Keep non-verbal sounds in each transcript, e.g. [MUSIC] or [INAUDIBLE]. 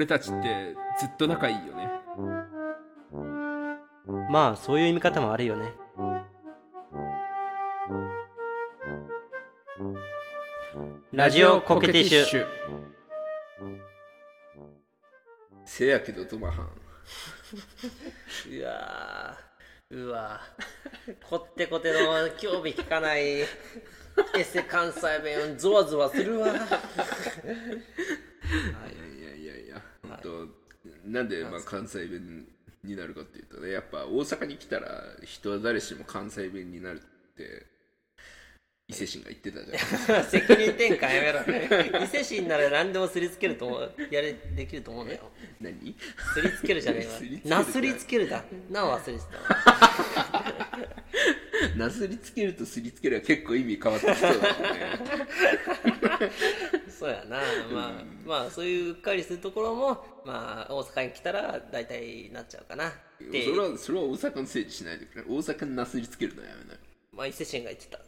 俺たちってずっと仲いいよね。まあそういう見方もあるよね。ラジオコケティッシュ。せやけどトマハン。[LAUGHS] うわーうわこってこての興味聞かない。エセ関西弁ゾワゾワするわ。いやいなんでまあ関西弁になるかっていうとねやっぱ大阪に来たら人は誰しも関西弁になるって伊勢神が言ってたじゃん。[LAUGHS] 責任転換やめろ。伊勢神なら何でもすりつけると思う。やれできると思うんだよ何？すりつけるじゃねえわ。[LAUGHS] なすりつけるだ。なを忘れてたわ。[LAUGHS] なすりつけるとすりつけるは結構意味変わってきそうだもんねそうやな。まあ、まあそういううっかりするところもまあ大阪に来たら大体なっちゃうかな。それはそれは大阪のせいにしないでくれ大阪になすりつけるのやめないまあ伊勢神が言ってた。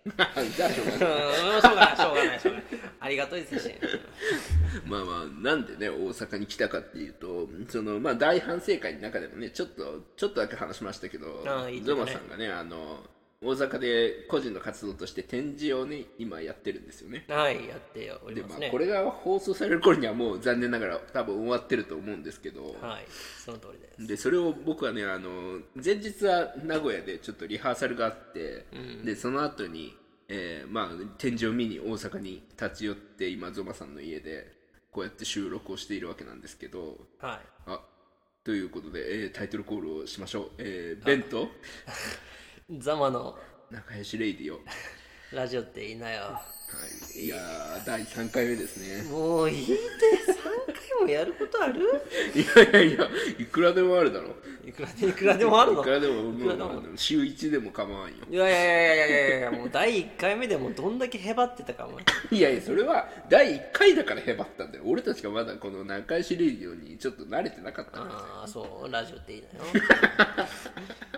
[LAUGHS] じゃあしょうがうんないしょうがないしょうがないしょうがない。ありがとう伊勢神まあまあなんでね大阪に来たかっていうとそのまあ大反省会の中でもねちょっとちょっとだけ話しましたけどね。ゾマさんがねあの大阪で個人の活動として展示をね今やってるんですよね。はいやっておりでますね。まあこれが放送される頃にはもう残念ながら多分終わってると思うんですけど、はいその通りです。でそれを僕はねあの前日は名古屋でちょっとリハーサルがあって、でその後に、えーまあ展示を見に大阪に立ち寄って今ゾマさんの家でこうやって収録をしているわけなんですけど。はい。あということで、えータイトルコールをしましょう、えー、ベンとザマの仲良しレイディオ、はラジオっていいなよ。い、いやー第3回目ですね。もういいって3回もやることある？いやいやいやいくらでもあるだろ。いくらでいくらでもあるの？いくらでももも。週1でも構わんよ。いやいやいやいやいやいやもう第1回目でもうどんだけへばってたかも。いやいやそれは第1回だからへばったんだよ。俺たちがまだこの仲良しレイディオにちょっと慣れてなかったんだよああそう。ラジオっていいなよ [LAUGHS]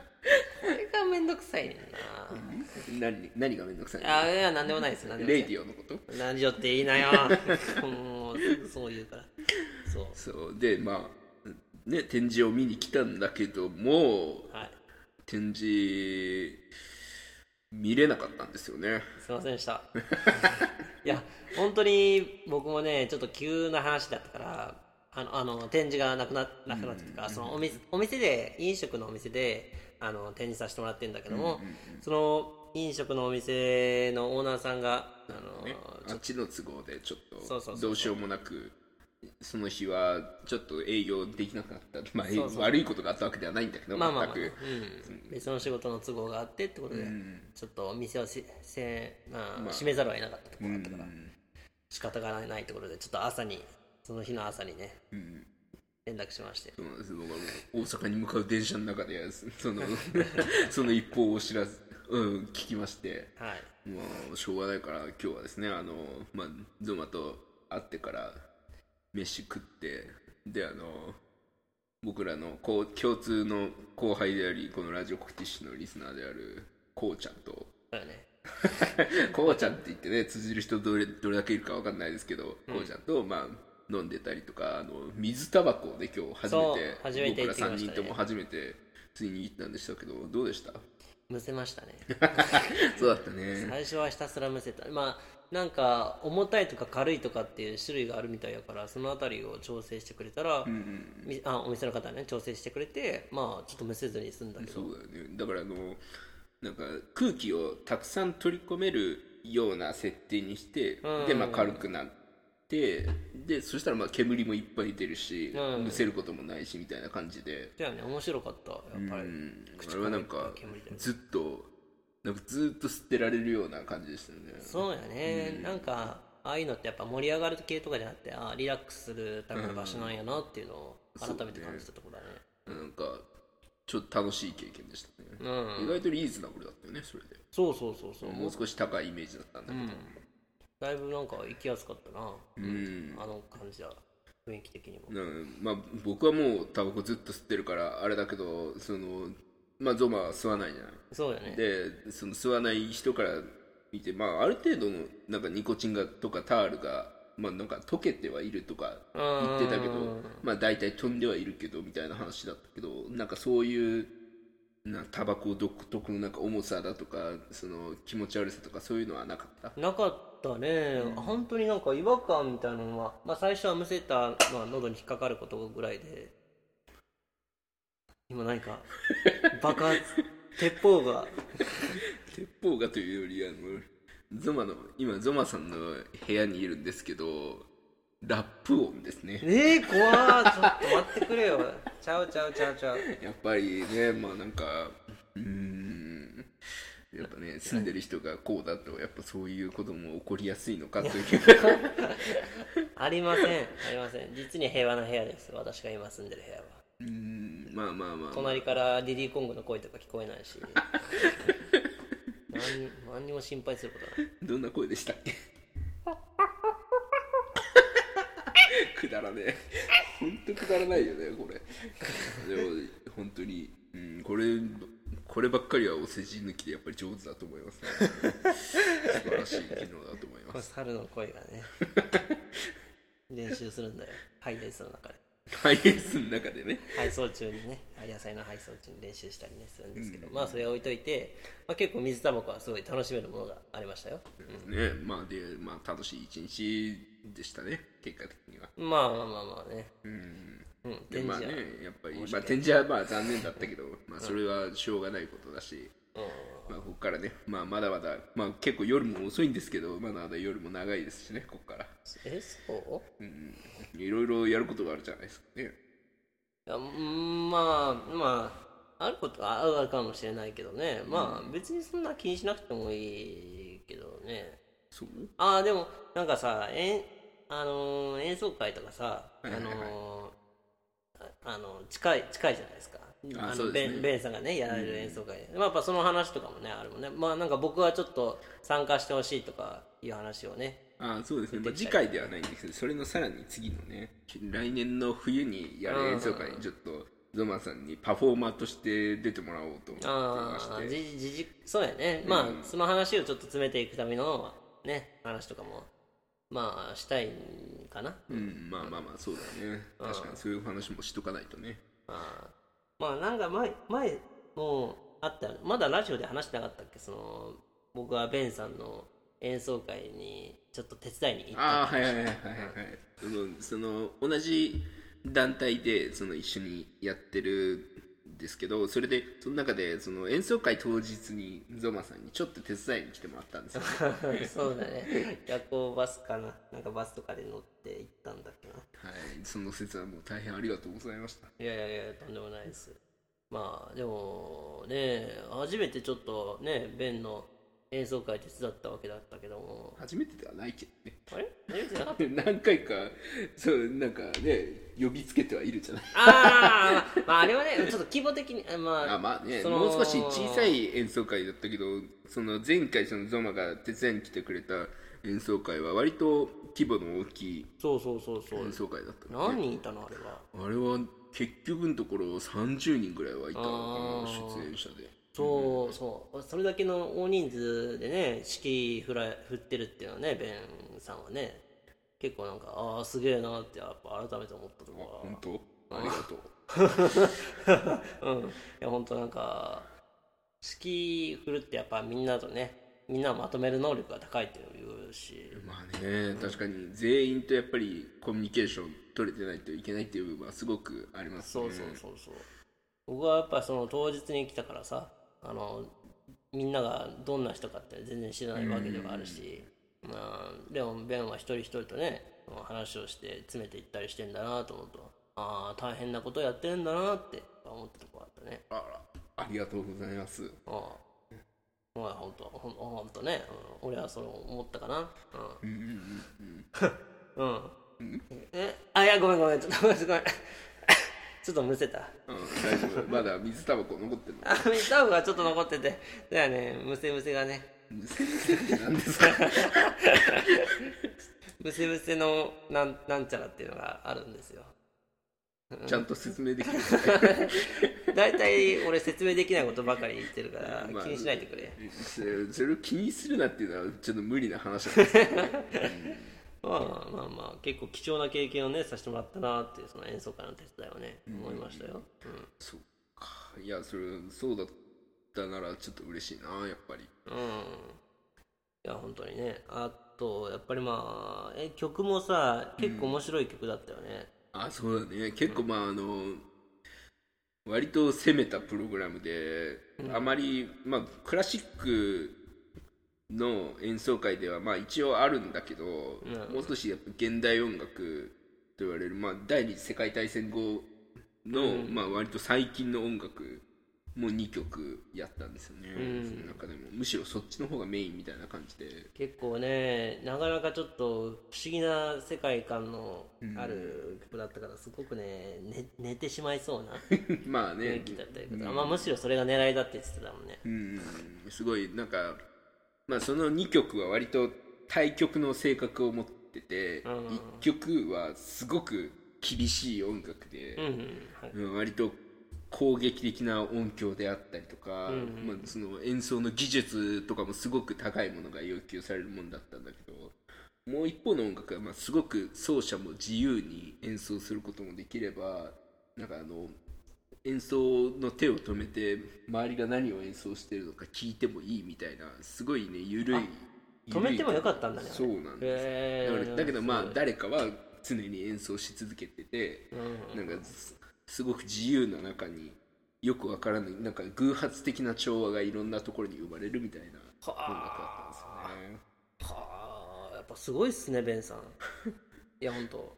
めんどくさいねん何何がめんどくさいあいやなんでもないです。なんでもない。レイディオのこと？ラジオっていいなよ。[LAUGHS] もうそう言うから。そう。そう。でまあね展示を見に来たんだけどもはい。展示見れなかったんですよね。すいませんでした。[LAUGHS] いや本当に僕もねちょっと急な話だったからあのあの展示がなくななくなってとか、そのお店お店で飲食のお店であの展示させてもらってるんだけども、その飲食のお店のオーナーさんがあの、あっちの都合でちょっとそうそうそうどうしようもなくその日はちょっと営業できなかった、まあ、そうそう。悪いことがあったわけではないんだけどまあまあまあ、全うくん、別の仕事の都合があってってことで、ん。ちょっとお店をしせ、まあまあ。閉めざるを得なかったところがあったから、うん仕方がないところでちょっと朝にその日の朝にねうん連絡しまして。そうなんです僕はもう大阪に向かう電車の中でその [LAUGHS] その一報を知らず、うん、聞きまして。はい。もうしょうがないから今日はですねあの、まあ、ゾマと会ってから飯食ってであの僕らのこう共通の後輩でありこのラジオコクティッシュのリスナーであるこうちゃんと。そうよね。[LAUGHS] こうちゃんって言ってね通じる人どれどれだけいるかわかんないですけど、こうちゃんとまあ飲んでたりとかあの水タバコをね今日初めて初めて行僕ら3ってきましたね。人とも初めてついに行ったんでしたけどどうでした？むせましたね。[LAUGHS] そうだったね。最初はひたすらむせた。まあなんか重たいとか軽いとかっていう種類があるみたいやからそのあたりを調整してくれたら、みあお店の方はね調整してくれてまあちょっとむせずに済んだけど。そうだよね。だからあのなんか空気をたくさん取り込めるような設定にして、うんでまあ軽くなってでそしたらまあ煙もいっぱい出るし、うん。むせることもないしみたいな感じで、だよね面白かったやっぱり、うん、口あれはなんかずっとなんかずっと吸ってられるような感じでしたよね。そうやね、なんかああいうのってやっぱ盛り上がる系とかじゃなくてああリラックスするための場所なんやなっていうのを改めて感じたところだね。なんかちょっと楽しい経験でしたね、うん。意外とリーズナブルだったよねそれで。そうそうそうそう、もう少し高いイメージだったんだけどだいぶなんか行きやすかったな、うん。あの感じは。雰囲気的にも。うんまあ僕はもうタバコずっと吸ってるからあれだけどそのまあゾマは吸わないじゃない。そうやね。でその吸わない人から見てまあある程度のなんかニコチンがとかタールがまあなんか溶けてはいるとか言ってたけどまあ大体飛んではいるけどみたいな話だったけどなんかそういうなタバコ独特のなんか重さだとかその気持ち悪さとかそういうのはなかった？なかったね、うん、本当になんか違和感みたいなのは、まあ、最初はむせた、まあ、喉に引っかかることぐらいで今何か [LAUGHS] 爆発鉄砲が。鉄砲がというよりあのゾマの今ゾマさんの部屋にいるんですけどラップ音ですね。えー、怖ー。ちょっと待ってくれよ。ちゃうちゃうちゃうちゃう。やっぱりねまあなんかうん。やっぱね住んでる人がこうだとやっぱそういうことも起こりやすいのかというありません。ありません。実に平和な部屋です。私が今住んでる部屋は。うん。まあまあまあ、まあ、隣からディディコングの声とか聞こえないし。[LAUGHS] 何何にも心配することない。どんな声でしたっけくだらね。え本当くだらないよねこれ。でも本当に、うん、これこればっかりはお世辞抜きでやっぱり上手だと思いますね。素晴らしい機能だと思います。猿の声がね。[LAUGHS] 練習するんだよ。ハイレースの中で。ハイエースの中でね。配送中にね。野菜の配送中に練習したりねするんですけど、うん、まあそれは置いといて、まあ、結構水タバコはすごい楽しめるものがありましたよ、うん、ね。まあでまあ楽しい一日でしたね結果的には。まあまあまあまあね。うん、うん、でまあねやっぱり、まあ、展示はまあ残念だったけど、まあ、それはしょうがないことだし、まあ、ここからね、まあ、まだまだ、まあ、結構夜も遅いんですけどまだまだ夜も長いですしねここから。えそう？うん。いろいろやることがあるじゃないですかね。いやまあまああることはあるかもしれないけどね、まあ別にそんな気にしなくてもいいけどね。そう？ああでもなんかさえあのー、演奏会とかさ、あのー、あの近い近いじゃないですか。あのベンベンさんがねやられる演奏会。で、うん、まあ、やっぱその話とかもねあるもんね。まあなんか僕はちょっと参加してほしいとかいう話をねあそうですね、まあ、次回ではないんですけどそれのさらに次のね来年の冬にやる演奏会にちょっとゾマさんにパフォーマーとして出てもらおうと思ってまして。じじじそうやね、まあその話をちょっと詰めていくためのね話とかもまあしたいかな。うんまあまあまあそうだね。確かにそういう話もしとかないとね。あまあなんか前前もうあったまだラジオで話してなかったっけ？その僕はベンさんの演奏会にちょっと手伝いに行ったああはいはいはいはいはい。その同じ団体でその一緒にやってるんですけどそれでその中でその演奏会当日にゾマさんにちょっと手伝いに来てもらったんですよ、[LAUGHS] そうだね。夜行バスかな。なんかバスとかで乗って行ったんだっけな。はい。その説はもう大変ありがとうございました。いやいやいやとんでもないです。まあでもね初めてちょっとねベンの演奏会手伝ったわけだったけども。初めてではないけどね。あれ？初めてなかった？[LAUGHS] 何回かそうなんかね呼びつけてはいるじゃない。ああ、まあ、あれはねちょっと規模的にまああまあねもう少し小さい演奏会だったけどその前回そのゾマが手伝いに来てくれた演奏会は割と規模の大きいそうそうそうそう。演奏会だった、ね、何人いたのあれは？あれは結局のところ30人ぐらいはいたのかな出演者でそうそう。それだけの大人数でね式振ら振ってるっていうのはねベンさんはね結構なんかああすげえなってやっぱ改めて思ったところは。本当？ありがとう。[LAUGHS] うん。いや本当なんか式振るってやっぱみんなとねみんなまとめる能力が高いっていうし。まあね確かに。全員とやっぱりコミュニケーション取れてないといけないっていう部分はすごくありますね。そうそうそうそう。僕はやっぱその当日に来たからさあのみんながどんな人かって全然知らないわけではあるし、まあ、でもベンは一人一人とね話をして詰めていったりしてんだなと思うとああ大変なことやってんだなって思ったとこあったね。あらありがとうございます。ああ。まあ本当ほんほんとね、うん、俺はそう思ったかな。うんうんうん。[LAUGHS] うん。うん？え？あいやごめんごめん。ちょっとごめんごめんちょっとむせた。うん大丈夫。まだ水タバコ残ってるの？あ水タバコがちょっと残ってて。だよね。むせむせがね。むせむせって何ですか？[LAUGHS] むせむせのなんなんちゃらっていうのがあるんですよ。ちゃんと説明できる？[LAUGHS] 大体俺説明できないことばかり言ってるから、気にしないでくれ、それを気にするなっていうのはちょっと無理な話なんですけど、う [LAUGHS] んまあまあまあ結構貴重な経験をねさせてもらったなっていうその演奏会の手伝いをね、思いましたよ、うんそうか。いやそれそうだったならちょっと嬉しいなやっぱり。うん。いや本当にね。あとやっぱりまあえ曲もさ結構面白い曲だったよね、あそうだね。結構まああの割と攻めたプログラムで、あまりまあクラシックの演奏会ではまあ一応あるんだけど、もう少しやっぱ現代音楽と言われる、まあ、第二次世界大戦後の、まあ割と最近の音楽も2曲やったんですよね、うん。その中でも。むしろそっちの方がメインみたいな感じで。結構ねなかなかちょっと不思議な世界観のある曲だったからすごくね寝寝てしまいそうな [LAUGHS] まあね。雰囲気だったりとか、まあ、むしろそれが狙いだって言ってたもんね。うん。すごいなんか、まあ、その2曲は割と対極の性格を持ってて、うん。1曲はすごく厳しい音楽でうん、うん。はい。うん割と攻撃的な音響であったりとか、うん。まあ、その演奏の技術とかもすごく高いものが要求されるもんだったんだけどもう一方の音楽はまあすごく奏者も自由に演奏することもできればなんかあの演奏の手を止めて周りが何を演奏してるのか聞いてもいいみたいなすすごいねゆるい止めてもよかったんだねそうなんです。へー。だからだけどまあ誰かは常に演奏し続けててうん。なんかすすごく自由な中によくわからないなんか偶発的な調和がいろんなところに生まれるみたいな音楽だったんですよね。はあ。やっぱすごいっすねベンさん。いや本当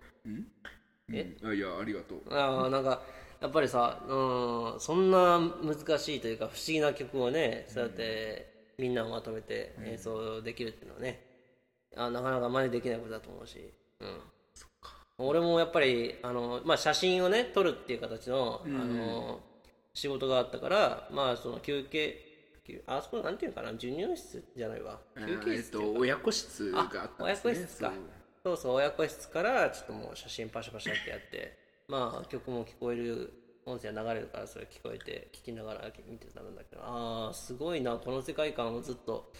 えうん？あいやありがとう。ああなんかやっぱりさ、うん、そんな難しいというか不思議な曲をねそうやってみんなをまとめて演奏できるっていうのはね、あなかなか真似できないことだと思うし、うん、俺もやっぱりあの、まあ、写真をね撮るっていう形の,、あの仕事があったからまあその休憩休あそこなんていうのかな授乳室じゃないわ。休憩えっ室っていうか。と親子室があったんですね。親子室か。そうそう親子室からちょっともう写真パシャパシャってやってまあ曲も聞こえる音声が流れるからそれ聞こえて聞きながら見てたんだけどああすごいなこの世界観をずっと、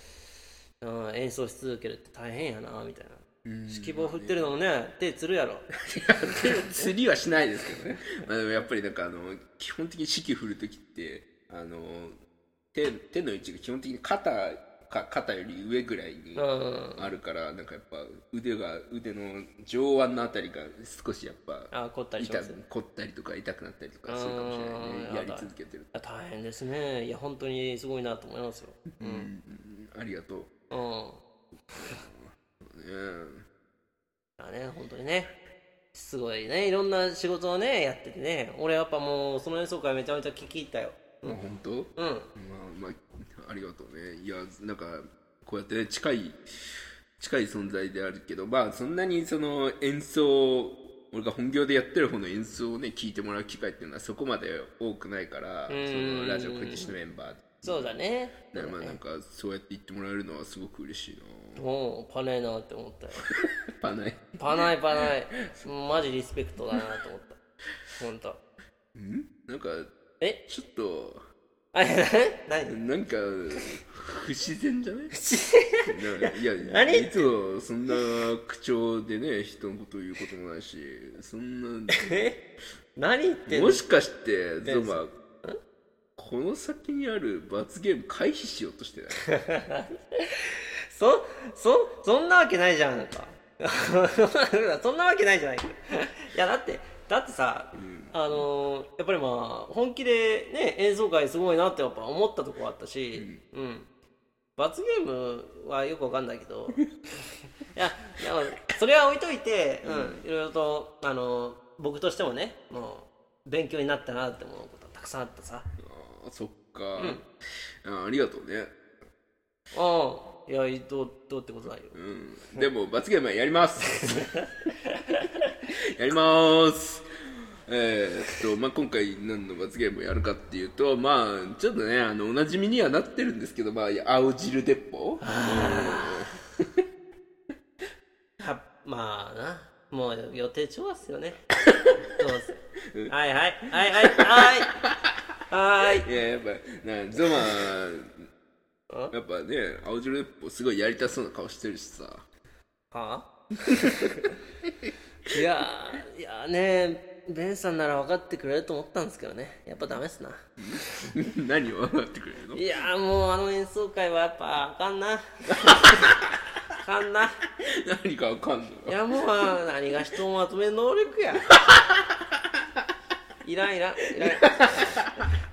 うん、演奏し続けるって大変やなみたいな。指揮棒振ってるのもね手つるやろ。[LAUGHS] 釣りはしないですけどね、まあ、でもやっぱりなんかあの基本的に指揮振るときってあの手手の位置が基本的に肩か肩より上ぐらいにうん。あるからなんかやっぱ腕が腕の上腕のあたりが少しやっぱあ凝ったりし痛ます凝ったりとか痛くなったりとかするかもしれないね。うんやり続けてると、大変ですね。いや本当にすごいなと思いますよ。うん、うん。ありがとう。うん。ね。だね本当にね。すごいね。いろんな仕事をねやっててね。俺やっぱもうその演奏会めちゃめちゃ聞き入ったよ。あ本当？うん。まあ。まあありがとうね。いやなんかこうやってね近い近い存在であるけどまあそんなにその演奏俺が本業でやってる方の演奏をね聞いてもらう機会っていうのはそこまで多くないからそのラジオクリシのメンバーそうだね。で、ねまあなんかそうやって言ってもらえるのはすごく嬉しいな。もうパないなって思ったよ。[LAUGHS] パないパないパない [LAUGHS] マジリスペクトだなと思った。本当ん？なんかえ？ちょっとあ [LAUGHS] 何？なんか不自然じゃない？いや何？いつもそんな口調でね人のことを言うこともないしそんなえ？何言ってんの？もしかしてゾマこの先にある罰ゲーム回避しようとしてない？[LAUGHS] そそそんなわけないじゃんか。[LAUGHS] そんなわけないじゃない。いやだってだってさ、あのーやっぱりまあ本気でね演奏会すごいなってやっぱ思ったとこあったし、うん。罰ゲームはよくわかんないけど。[LAUGHS] いやそれは置いといて、うんいろいろと、あのー僕としてもねもう勉強になったなって思うことたくさんあってさ。あーそっか、あありがとうね。ああいやどうどうってことないよ。うん。でも罰ゲームはやります。[LAUGHS] やりますえーっとまあ、今回何の罰ゲームをやるかっていうとまあちょっとねあのおなじみにはなってるんですけどまあ青汁鉄砲。は [LAUGHS] まあな。もう予定調和っすよね。[LAUGHS] どうせ。はいはい。はいはい。はい。はい。いややっぱなゾマやっぱね青汁鉄砲すごいやりたそうな顔してるしさ。は [LAUGHS] いやーいやーねベンさんなら分かってくれると思ったんですけどね。やっぱダメっすな。[LAUGHS] 何を分かってくれるの？いやーもうあの演奏会はやっぱあかんな。あかんな。何か分かんの？いやもうあ何が人をまとめる能力や。いらんいらん。いらん。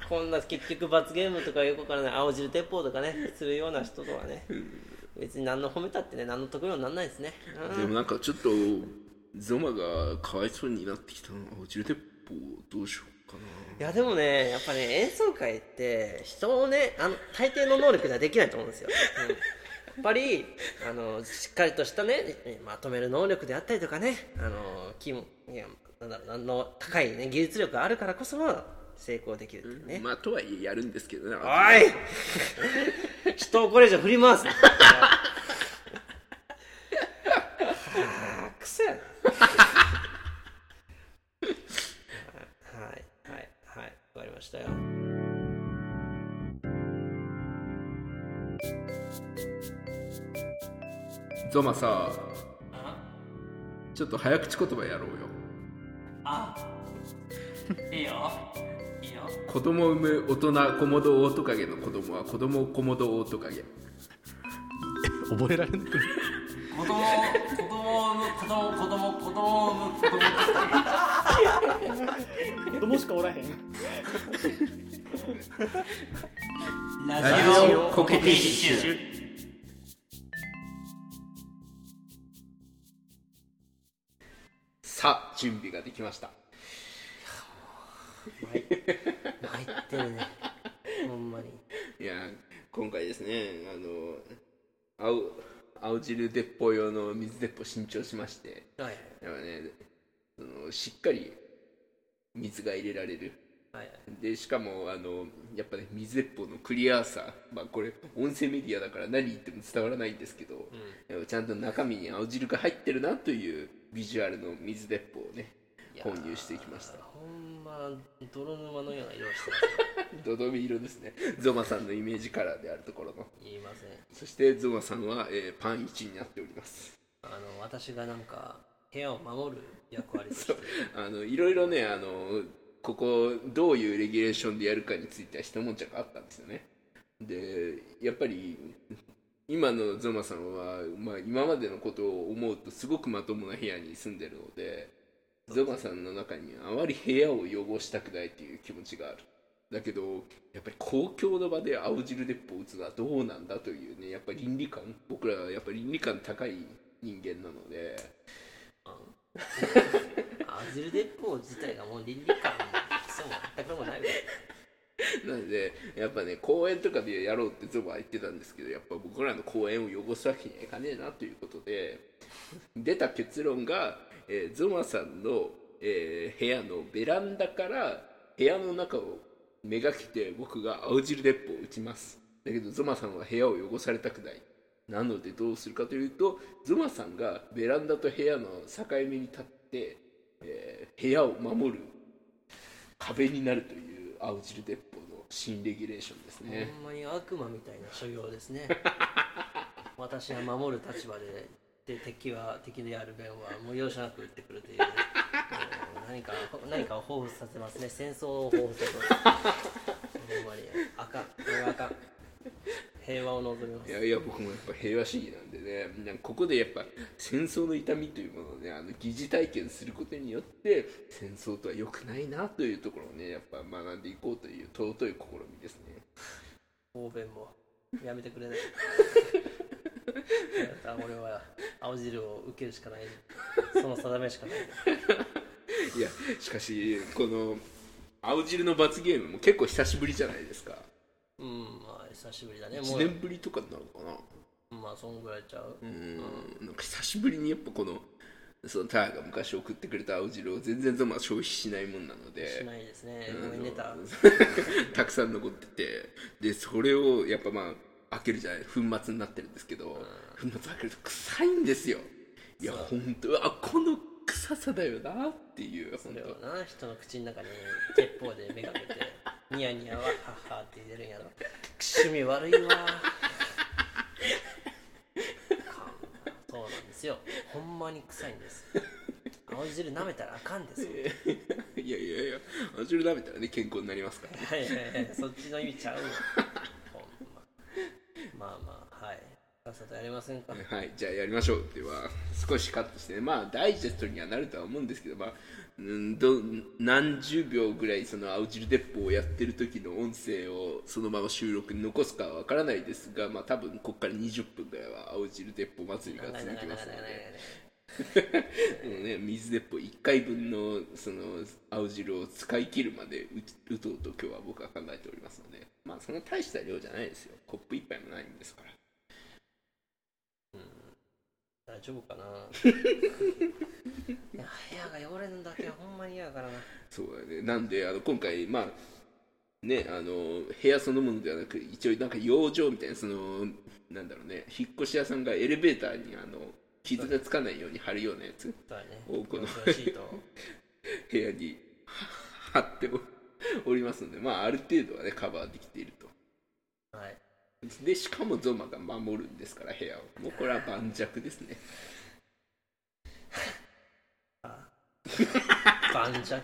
こんな結局罰ゲームとかよくわからない青汁鉄砲とかねするような人とはね別に何の褒めたってね何の得にもなんないですね、うん。でもなんかちょっとゾマがかわいそうになってきたな落ちる鉄砲どうしようかな。いやでもねやっぱね演奏会って人をねあの大抵の能力ではできないと思うんですよ、うん。やっぱりあのしっかりとしたねまとめる能力であったりとかねあの気もいやなんだろうあの高い、ね、技術力があるからこそ成功できるっていうね、まあとはいえやるんですけどねおい！人をこれ以上振り回すな。[LAUGHS] はあくせやなはいはいはいわかりましたよ。ゾマさちょっと早口言葉やろうよ。あ？いいよ。いいよ。子供産む大人コモドオオトカゲの子供は子供コモドオオトカゲ。覚えられない。子供子供を産む子供子供子供を産む子供。[LAUGHS] 子供しかおらへんラジオコケティッシュ。さあ準備ができました。参ってるね。ほんまに。いや今回ですねあの青青汁鉄砲用の水鉄砲新調しまして。はい。やっぱねそのしっかり水が入れられるはいはいでしかもあのやっぱね水鉄砲のクリアさまあこれ音声メディアだから何言っても伝わらないんですけど、やっぱちゃんと中身に青汁が入ってるなというビジュアルの水鉄砲をね購入してきました。ほんま泥沼のような色をしてますドドビ色ですね。ゾマさんのイメージカラーであるところの。言いません。そしてゾマさんは、えーパン1になっております。あの私がなんか部屋を守る役割 [LAUGHS] あのいろいろねあのここどういうレギュレーションでやるかについては一悶着あったんですよね。でやっぱり今のゾマさんは、まあ、今までのことを思うとすごくまともな部屋に住んでるのでゾマさんの中にあまり部屋を汚したくないっていう気持ちがある。だけどやっぱり公共の場で青汁鉄砲を撃つのはどうなんだというねやっぱり倫理観僕らはやっぱり倫理観高い人間なのでアジル鉄砲自体がもう倫理観もそう全くもないぐらいなのでやっぱね公園とかでやろうってゾマは言ってたんですけどやっぱ僕らの公園を汚すわけにはいかねえなということで出た結論が、えーゾマさんの、えー部屋のベランダから部屋の中をめがけて僕が青汁鉄砲を撃ちます。だけどゾマさんは部屋を汚されたくない。なのでどうするかというとゾマさんがベランダと部屋の境目に立って、えー部屋を守る壁になるという青汁鉄砲の新レギュレーションですね、ほんまに悪魔みたいな所業ですね。[LAUGHS] 私は守る立場でで敵は敵である弁はもう容赦なく撃ってくるという、[LAUGHS] えー何か何かを彷彿させますね。戦争を彷彿させますほんまにあかんこれはあかん平和を望みます。いやいや僕もやっぱ平和主義なんでねなんかここでやっぱ戦争の痛みというものをねあの疑似体験することによって戦争とは良くないなというところをねやっぱ学んでいこうという尊い試みですね。方便もやめてくれない。[LAUGHS] 俺は青汁を受けるしかない。その定めしかない。いやしかしこの青汁の罰ゲームも結構久しぶりじゃないですか。うんまあ久しぶりだね。1も年ぶりとかになるのかな？うまあそんぐらいちゃう？うん。なんか久しぶりにやっぱこのそのターが昔送ってくれた青汁を全然ゾマは消費しないもんなので。しないですね。ごめんねた [LAUGHS] たくさん残ってて。でそれをやっぱまあ開けるじゃない？粉末になってるんですけど、粉末開けると臭いんですよ。いや本当あこの臭さだよなっていう本それを当な人の口の中に鉄砲でめがけてニヤニヤははっはって入れるんやろ趣味悪いわ。そうなんですよ。ほんまに臭いんです。青汁舐めたらあかんですよ。いやいやいや青汁舐めたらね健康になりますからね。はいはいはい。そっちの意味ちゃうよほんままあまあはいさっさとやりませんか？はい、じゃあやりましょうでは少しカットしてね。まあダイジェストにはなるとは思うんですけどまあうんど何十秒ぐらいその青汁鉄砲をやってる時の音声をそのまま収録に残すかはわからないですがまあ多分ここから20分ぐらいは青汁鉄砲祭りが続きますので [LAUGHS] もうね水鉄砲1回分のその青汁を使い切るまでう打とうと今日は僕は考えておりますので。まあそんな大した量じゃないですよ。コップ1杯もないんですから大丈夫かな？[LAUGHS] いや部屋が汚れるのだけはほんまに嫌やからな。そうだねなんであの今回まあねあの部屋そのものではなく一応なんか養生みたいなそのなんだろうね引っ越し屋さんがエレベーターにあの傷がつかないように貼るようなやつそうだね。おこの養生シート。を [LAUGHS] 部屋に貼っておりますのでまあある程度はねカバーできていると。はいでしかもゾマが守るんですから部屋を。もうこれは盤石ですね。盤石？[LAUGHS]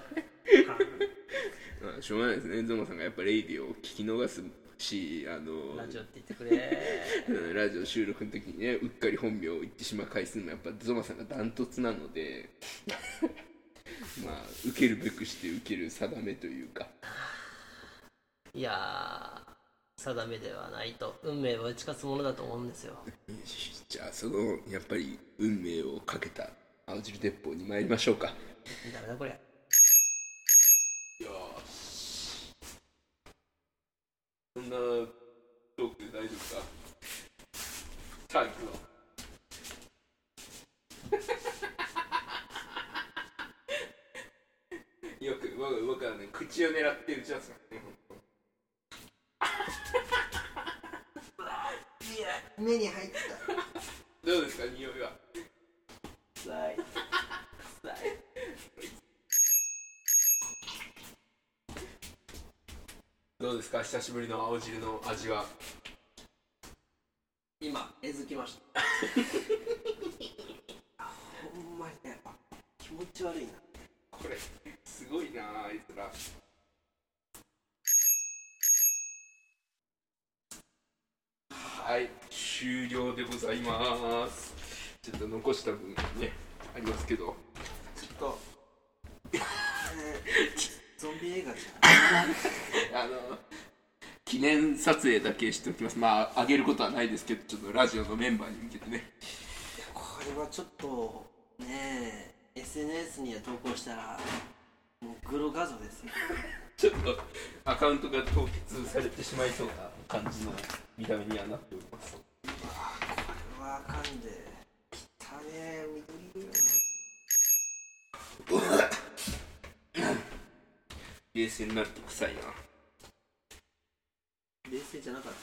まあしょうがないですね。ゾマさんがやっぱレイディを聞き逃すしあのラジオって言ってくれ。う [LAUGHS] んラジオ収録の時にねうっかり本名を言ってしまう回数もやっぱゾマさんがダントツなのでまあ受けるべくして受ける定めというか。いやー定めではないと運命は打ち勝つものだと思うんですよ。じゃあそのやっぱり運命をかけた青汁鉄砲に参りましょうか。ダメだこれ。よしそんなトークで大丈夫か。さあ行くぞ。[LAUGHS] よく僕僕はね口を狙って打ちますからねいや目に入った。どうですか匂いは？臭い。臭い。どうですか？久しぶりの青汁の味は？今えずきました。[LAUGHS] ほんまにね気持ち悪いな。これすごいなあいつらはい終了でございます。ちょっと残した分ねありますけど。ちょっと、[LAUGHS] ゾンビ映画じ [LAUGHS] あの記念撮影だけしておきます。まああげることはないですけどちょっとラジオのメンバーに向けてね。ゃんこれはちょっとねえ SNS には投稿したらもうグロ画像ですよ。[LAUGHS] ちょっとアカウントが凍結されてしまいそうな感じの見た目にはなっておりますこれはあかんで汚ねえ緑色冷静になると臭いな冷静じゃなかっ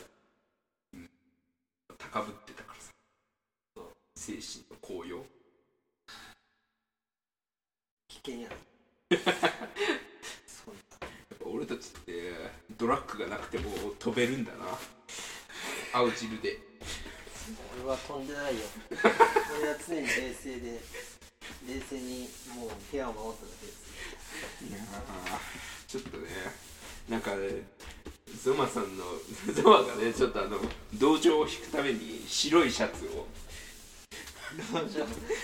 た高ぶってたからさ精神の高揚危険やな俺たちってドラッグがなくても飛べるんだな。青汁で。俺は飛んでないよ。俺は常に冷静で冷静にもう部屋を守っただけです。いやーちょっとねなんかねゾマさんのゾマがねちょっとあの同情を引くために白いシャツを。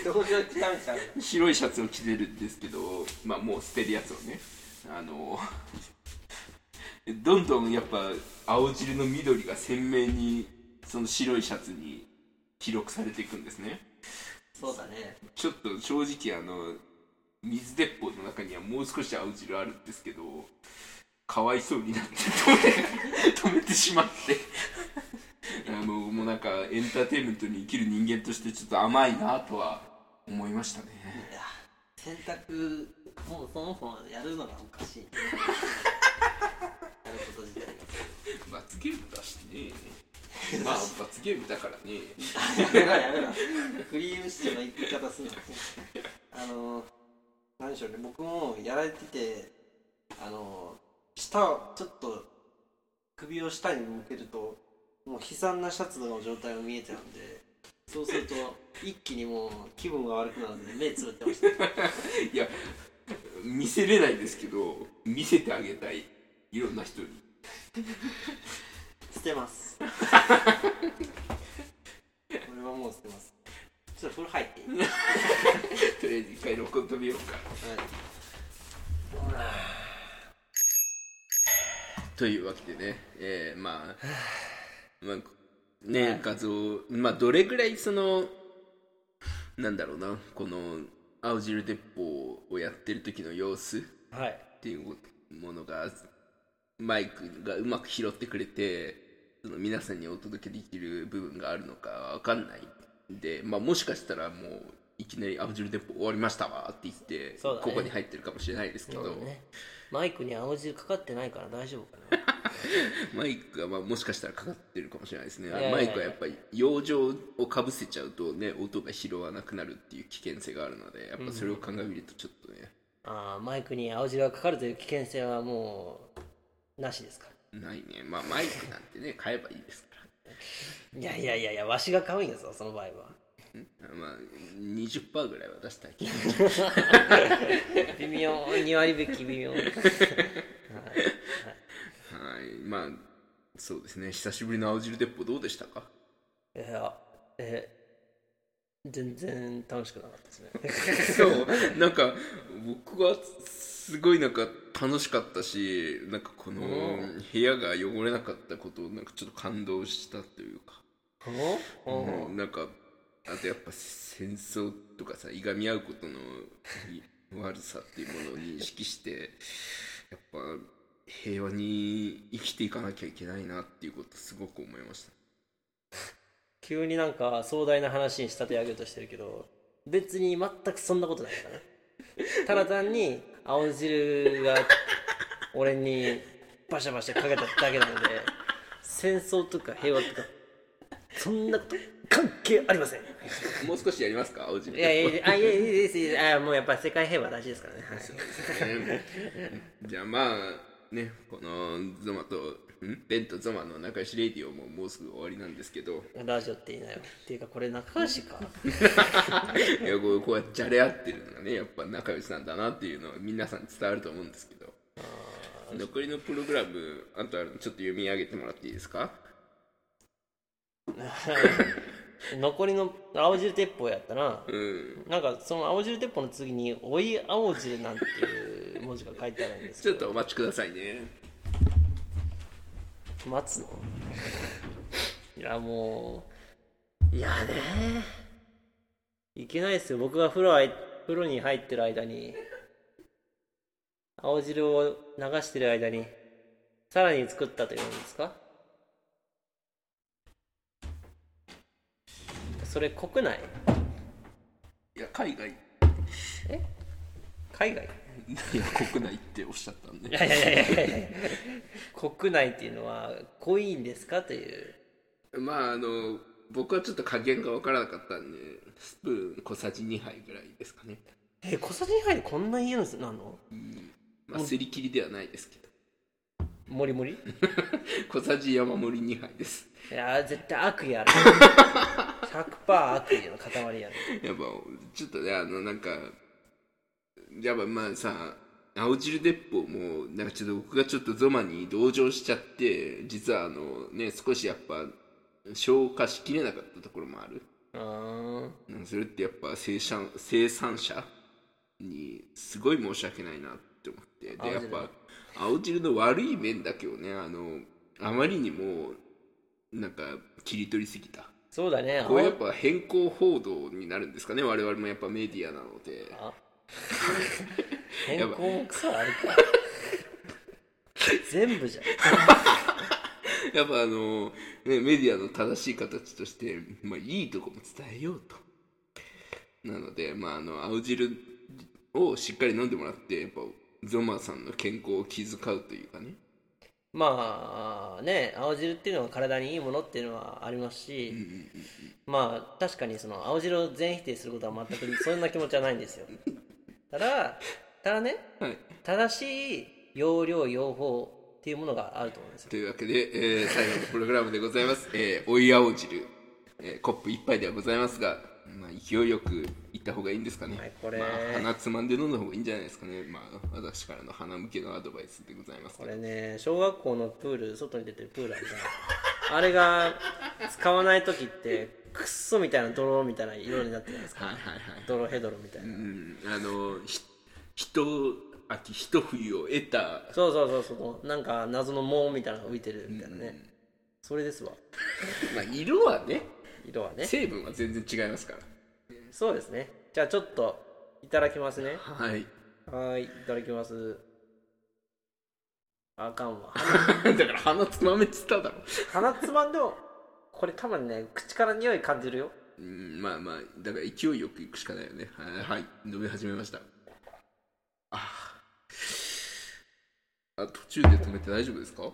同情ってためちゃう白いシャツを着てるんですけどまあもう捨てるやつをねあのどんどんやっぱ青汁の緑が鮮明にその白いシャツに記録されていくんですね。そうだね。ちょっと正直あの水鉄砲の中にはもう少し青汁あるんですけどかわいそうになって止め止めてしまって。あのもうなんかエンターテインメントに生きる人間としてちょっと甘いなとは思いましたね。いや洗濯もうそもそもやるのがおかしいゲームだしね [LAUGHS] まあ罰ゲームだからね。やめろやめろ。フリーウッシュの言い方すんなあの何でしょうね僕もやられててあの下をちょっと首を下に向けるともう悲惨なシャツの状態が見えちゃうんでそうすると一気にもう気分が悪くなるんで目つぶってました。[LAUGHS] いや見せれないんですけど見せてあげたい。いろんな人に捨てます。[LAUGHS] これはもう捨てます。ちょっと風呂入っていい、はい、とりあえず一回録音止めようか。というわけでね、えー、まあ、[SIGHS] まあ、ね、画像、まあ、どれぐらいその、なんだろうな、この青汁鉄砲をやってる時の様子？っていうものが、マイクがうまく拾ってくれて、その皆さんにお届けできる部分があるのかわかんないんで、まあ、もしかしたらもう、いきなり青汁鉄砲終わりましたわって言って、ね、ここに入ってるかもしれないですけど、ね、マイクに青汁かかってないから大丈夫かな。[LAUGHS] マイクがまあもしかしたらかかってるかもしれないですね。マイクはやっぱり養生をかぶせちゃうとね音が拾わなくなるっていう危険性があるのでやっぱそれを鑑みるとちょっとね、うん、ああマイクに青汁がかかるという危険性はもうなしですかないね。まあマイクなんてね買えばいいですから。いやいやいやいやわしが買うんやぞその場合は。まあ20%ぐらいは出したい微妙2割引き微妙。はい、はい。まあそうですね。久しぶりの青汁鉄砲どうでしたか？いやえ全然楽しくなかったですね。[LAUGHS] そう。なんか僕はすごいなんか楽しかったしなんかこの部屋が汚れなかったことをなんかちょっと感動したというか、うん、なんかあとやっぱ戦争とかさいがみ合うことの悪さっていうものを認識してやっぱ平和に生きていかなきゃいけないなっていうことすごく思いました。急になんか壮大な話に仕立て上げようとしてるけど別に全くそんなことないからね。ただ単に青汁が俺にバシャバシャかけただけなので戦争とか平和とかそんなこと関係ありません。もう少しやりますか青汁。いやいやいやいやいいです。あもうやっぱ世界平和大事ですからね、はい、じゃあまあね、このゾマと、んベンとゾマの仲良しレディオももうすぐ終わりなんですけど。ラジオって言いなよ。っていうか、これ仲良しか。[LAUGHS] いやこう、こうやってじゃれ合ってるのがね、やっぱ仲良しなんだなっていうのは皆さんに伝わると思うんですけど。残りのプログラム、あとはちょっと読み上げてもらっていいですか？[LAUGHS] 残りの青汁鉄砲やったな、うん、なんかその青汁鉄砲の次に「おい青汁」なんていう文字が書いてあるんです [LAUGHS] ちょっとお待ちくださいね待つの？いやもう。いやね。いけないですよ。僕が風呂風呂に入ってる間に。青汁を流してる間に。さらに作ったというんですか？それ国内いや海外。え？海外？いや国内っておっしゃったんで。いやいやいやいやいや国内っていうのは濃いんですかというまああの僕はちょっと加減が分からなかったんでスプーン小さじ2杯ぐらいですかねえ小さじ2杯でこんなにいいのなのうんまあすり切りではないですけどもりもり小さじ山盛り2杯ですいや絶対悪意ある100%悪意の塊やねやっぱちょっとねあのなんかやっぱまあさ青汁鉄砲もなんかちょっと僕がちょっとゾマに同情しちゃって実はあのね少しやっぱ消化しきれなかったところもある。あそれってやっぱ生産生産者にすごい申し訳ないなって思って。でやっぱ青汁の悪い面だけをねあのあまりにもなんか切り取りすぎた。そうだね。これやっぱ変更報道になるんですかね。我々もやっぱメディアなので変更も草あるか。[LAUGHS] 全部じゃん。[LAUGHS] やっぱあの、ね、メディアの正しい形として、まあ、いいとこも伝えようと。なので、まあ、あの青汁をしっかり飲んでもらってやっぱゾマさんの健康を気遣うというかね。まあね青汁っていうのは体にいいものっていうのはありますし、まあ確かにその青汁を全否定することは全くそんな気持ちはないんですよただただね、はい、正しい容量用法っていうものがあると思うんですよ。というわけで、えー、最後のプログラムでございます、えー、追い青汁、えー、コップ一杯ではございますがまあ、勢いよくいった方がいいんですかね、はいこれ。まあ、鼻つまんで飲んだ方がいいんじゃないですかね。まあ私からの鼻向けのアドバイスでございます。これね小学校のプール外に出てるプールあるじゃん。あれが使わない時ってクッソみたいな泥みたいな色になってるじゃないですか。はいはいはい。泥ヘドロみたいな、うんあのひ一秋一冬を得た。そうそうそうそうなんか謎の藻みたいなのが浮いてるみたいなね、それですわ。[LAUGHS] まあ色はね色はね。成分は全然違いますから。そうですね。じゃあちょっといただきますね。はい。はいいただきます。あかんわ。[LAUGHS] だから鼻つまめっつっただろ。鼻つまんでもこれ多分ね口から匂い感じるよ。うんまあまあだから勢いよくいくしかないよね。はい、はい、飲み始めました。ああ途中で止めて大丈夫ですか？や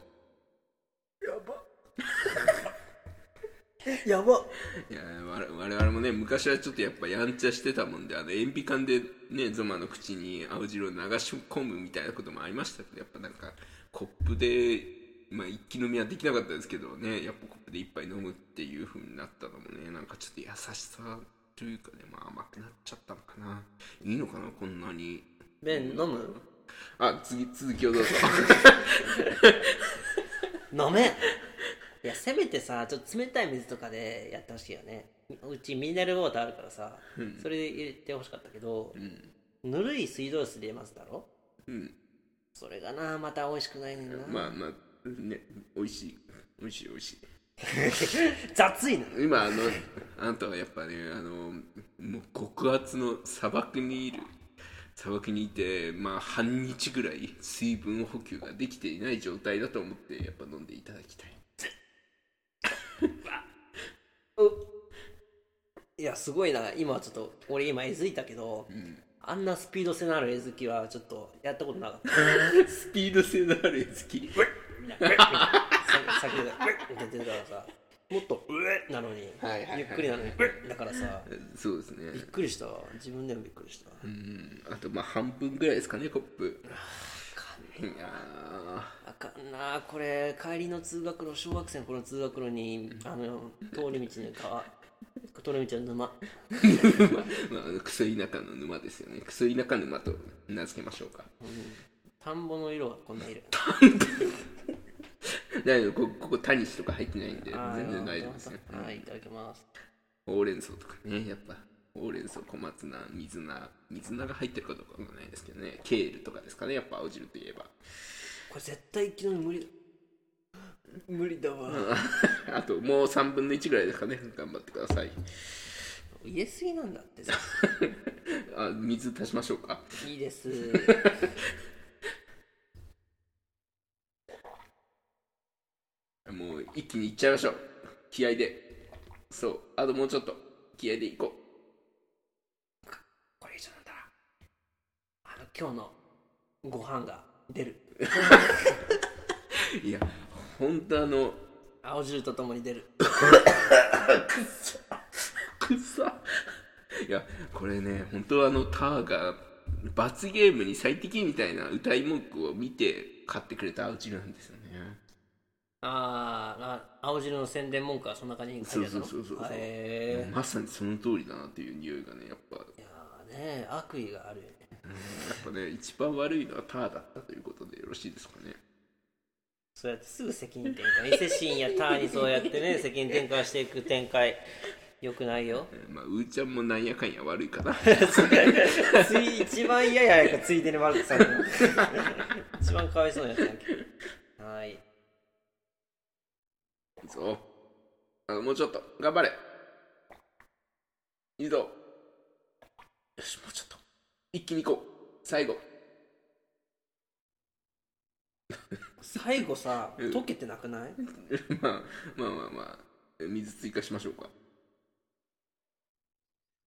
ば。[LAUGHS] やば。いや我我々もね昔はちょっとやっぱやんちゃしてたもんであの塩ビ缶でねゾマの口に青汁を流し込むみたいなこともありましたけどやっぱなんかコップでまあ一気飲みはできなかったですけどねやっぱコップで一杯飲むっていう風になったのもねなんかちょっと優しさというかねまあ甘くなっちゃったのかな。いいのかなこんなに。麺飲む？あ次続きをどうぞ。[LAUGHS] 飲めいやせめてさちょっと冷たい水とかでやってほしいよね。うちミネラルウォーターあるからさ、それで入れてほしかったけど、ぬるい水道水で入れますだろ？うん。それがなまた美味しくないねんな、まあまあね美味しい。美味しい美味しい。[LAUGHS] 雑いな。今あのあなたはやっぱねあのもう極厚の砂漠にいる。砂漠にいてまあ半日ぐらい水分補給ができていない状態だと思ってやっぱ飲んでいただきたい。[LAUGHS] いやすごいな。今ちょっと俺今えずいたけど、あんなスピード性のあるえずきはちょっとやったことなかった。[LAUGHS] スピード性のあるやつきみたいなさ先で「ウェッ!」って出てたからさもっと「うえなのに、はいはいはい。ゆっくりなのに「ウェだからさそうですね。びっくりした。わ自分でもびっくりした、うん。あとまあ半分ぐらいですかねコップ。い。やあかんな。これ帰りの通学路小学生の頃の通学路にあの通り道の川通り道の沼。ー [LAUGHS] まああのクソ田舎の沼ですよね。クソ田舎沼と名付けましょうか。田んぼの色がこんな色だけどこここタニシとか入ってないんで全然大丈夫ですね。はいいただきます。ほうれん草とかねやっぱほうれん草小松菜水菜水菜が入ってるかどうかわかんないですけどね。ケールとかですかねやっぱ青汁といえば。これ絶対昨日無理だ。無理だわ、[LAUGHS] あともう3分の1ぐらいですかね。頑張ってください。入れすぎなんだってさ。[LAUGHS] あ水足しましょうか。いいです [LAUGHS] もう一気にいっちゃいましょう。気合で。そう。あともうちょっと。気合でいここれ以上なんだらあの今日のご飯が出る。う [LAUGHS] いや本当あの青汁とともに出る。くさ。いやこれね本当あのターが罰ゲームに最適みたいな歌い文句を見て買ってくれた青汁なんですよねあーあ青汁の宣伝文句はそんな感じに書そいうてあったの？そうそうそうそうへえ。まさにその通りだなっていう匂いがねやっぱ。やいやーね悪意があるよね。っぱね一番悪いのはターだったということでよろしいですかね。そうやってすぐ責任転嫁。伊勢神やターにそうやってね [LAUGHS] 責任転嫁していく展開。よくないよ。えーまあうーちゃんもなんやかんや悪いかな。つい一番嫌ややかついでに悪くされる一番かわいそうなやつだけ。どはいぞあもうちょっと。頑張れ。いいぞよしもうちょっと。一気に行こう。最後。最後さうん。溶けてなくない？[LAUGHS] まあまあまあまあ。水追加しましょうか。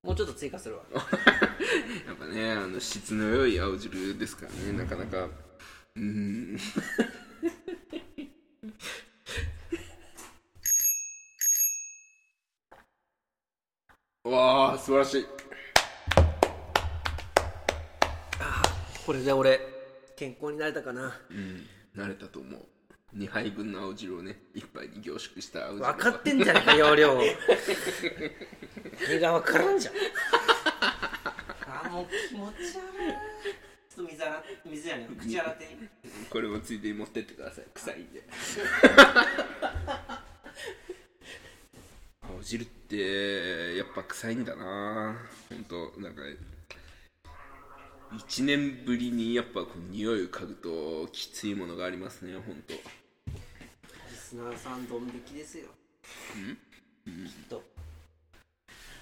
もうちょっと追加するわ。[LAUGHS] やっぱねあの質の良い青汁ですからねなかなか。うーんわあ素晴らしい。これで俺健康になれたかな。うん慣れたと思う。2杯分の青汁をね1杯に凝縮した青汁を。分かってんじゃねえか容量手が分からんじゃん。あもう気持ち悪い。ちょっと水洗っ水やねん口洗ってこれもついでに持ってってください。臭いんで青汁ってやっぱ臭いんだな本当なんか1年ぶりにやっぱこう匂いを嗅ぐときついものがありますね本当リスナーさんドン引きですよきっと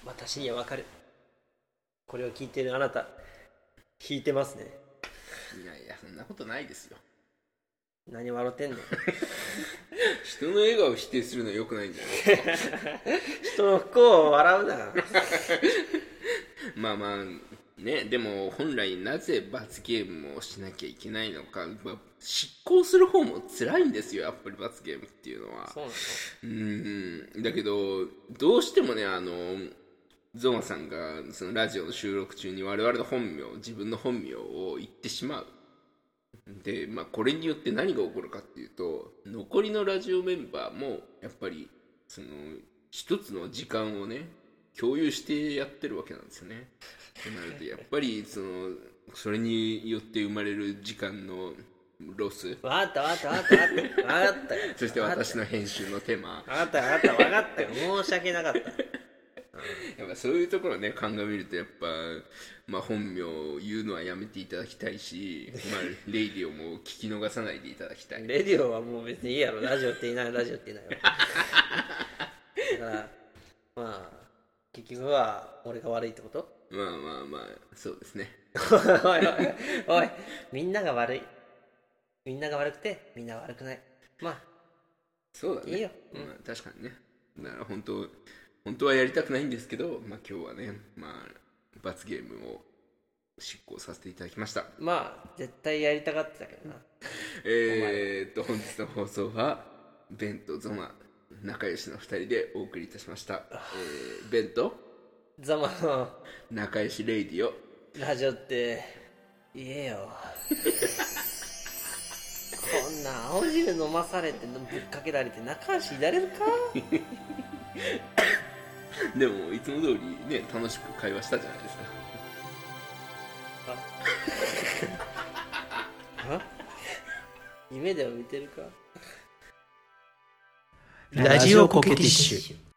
私には分かるこれを聞いてるあなた聞いてますねいやいやそんなことないですよ何笑ってんの？人の笑顔を否定するのはよくないんじゃない？ですか人の不幸を笑うな。[LAUGHS] まあまあねでも本来なぜ罰ゲームをしなきゃいけないのか、まあ、執行する方も辛いんですよやっぱり罰ゲームっていうのは。そううん。だけどどうしてもねあのゾマさんがそのラジオの収録中に我々の本名自分の本名を言ってしまうでまあこれによって何が起こるかっていうと残りのラジオメンバーもやっぱりその一つの時間をね共有してやってるわけなんですよね。となるとやっぱりそのそれによって生まれる時間のロス。分かった分かった分かった。分かったよ。そして私の編集の手間。分かった分かった。分かったよ。申し訳なかったやっぱそういうところをね鑑みるとやっぱ、まあ、本名を言うのはやめていただきたいし、まあ、レイディオも聞き逃さないでいただきたい。レディオはもう別にいいやろ。ラジオって言いなよラジオって言いなよ [LAUGHS] だからまあ結局は俺が悪いってこと？まあまあまあそうですね。おいおいおいみんなが悪い。みんなが悪くてみんなが悪くない。まあそうだね。いいよ。まあ、確かにね。だから本当本当はやりたくないんですけど、まあ、今日はね、まあ、罰ゲームを執行させていただきました。まあ絶対やりたがってたけどな。[LAUGHS] えー、っと本日の放送はベンとゾマ仲良しの2人でお送りいたしました、えー、ベンとザマの仲良しレイディオラジオって言えよ。こんな青汁飲まされてぶっかけられて仲良しいられるか？[LAUGHS] [LAUGHS] でもいつも通りね楽しく会話したじゃないですか。あ。[LAUGHS] [LAUGHS] 夢でも見てるか？ラジオコケティッシュ